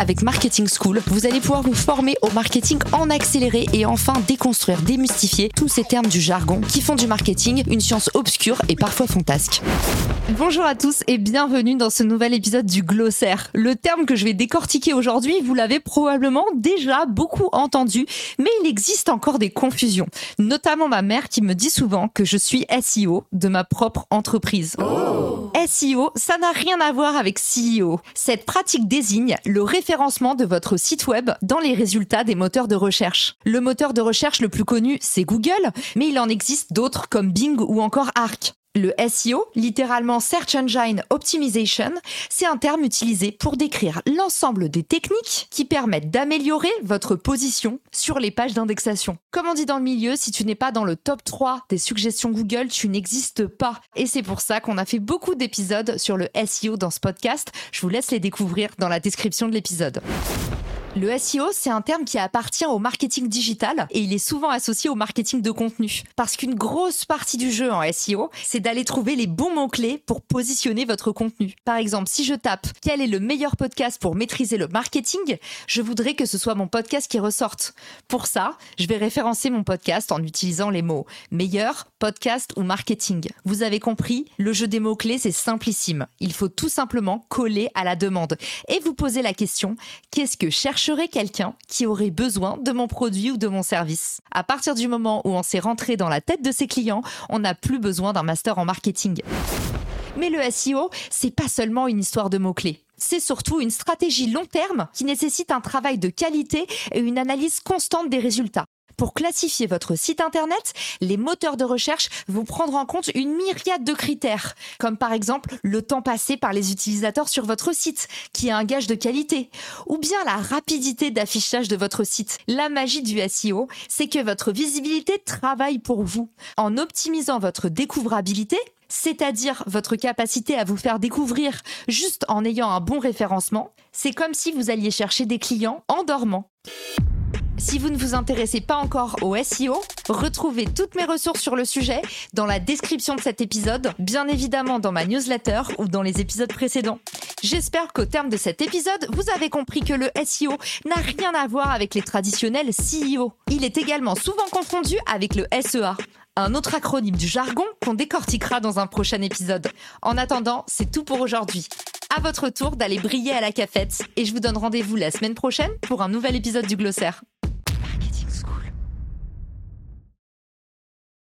Avec Marketing School, vous allez pouvoir vous former au marketing en accéléré et enfin déconstruire, démystifier tous ces termes du jargon qui font du marketing une science obscure et parfois fantasque. Bonjour à tous et bienvenue dans ce nouvel épisode du glossaire. Le terme que je vais décortiquer aujourd'hui, vous l'avez probablement déjà beaucoup entendu, mais il existe encore des confusions. Notamment ma mère qui me dit souvent que je suis SEO de ma propre entreprise. SEO, ça n'a rien à voir avec CEO. Cette pratique désigne le référencement de votre site web dans les résultats des moteurs de recherche. Le moteur de recherche le plus connu, c'est Google, mais il en existe d'autres comme Bing ou encore Arc. Le SEO, littéralement Search Engine Optimization, c'est un terme utilisé pour décrire l'ensemble des techniques qui permettent d'améliorer votre position sur les pages d'indexation. Comme on dit dans le milieu, si tu n'es pas dans le top 3 des suggestions Google, tu n'existes pas. Et c'est pour ça qu'on a fait beaucoup d'épisodes sur le SEO dans ce podcast. Je vous laisse les découvrir dans la description de l'épisode. Le SEO, c'est un terme qui appartient au marketing digital et il est souvent associé au marketing de contenu. Parce qu'une grosse partie du jeu en SEO, c'est d'aller trouver les bons mots-clés pour positionner votre contenu. Par exemple, si je tape quel est le meilleur podcast pour maîtriser le marketing, je voudrais que ce soit mon podcast qui ressorte. Pour ça, je vais référencer mon podcast en utilisant les mots meilleur, podcast ou marketing. Vous avez compris, le jeu des mots-clés, c'est simplissime. Il faut tout simplement coller à la demande et vous poser la question, qu'est-ce que cherche quelqu'un qui aurait besoin de mon produit ou de mon service. À partir du moment où on s'est rentré dans la tête de ses clients, on n'a plus besoin d'un master en marketing. Mais le SEO, c'est pas seulement une histoire de mots-clés. C'est surtout une stratégie long terme qui nécessite un travail de qualité et une analyse constante des résultats. Pour classifier votre site internet, les moteurs de recherche vont prendre en compte une myriade de critères, comme par exemple le temps passé par les utilisateurs sur votre site, qui est un gage de qualité, ou bien la rapidité d'affichage de votre site. La magie du SEO, c'est que votre visibilité travaille pour vous. En optimisant votre découvrabilité, c'est-à-dire votre capacité à vous faire découvrir juste en ayant un bon référencement, c'est comme si vous alliez chercher des clients en dormant. Si vous ne vous intéressez pas encore au SEO, retrouvez toutes mes ressources sur le sujet dans la description de cet épisode, bien évidemment dans ma newsletter ou dans les épisodes précédents. J'espère qu'au terme de cet épisode, vous avez compris que le SEO n'a rien à voir avec les traditionnels CEO. Il est également souvent confondu avec le SEA un autre acronyme du jargon qu'on décortiquera dans un prochain épisode. En attendant, c'est tout pour aujourd'hui. À votre tour d'aller briller à la cafette et je vous donne rendez-vous la semaine prochaine pour un nouvel épisode du glossaire.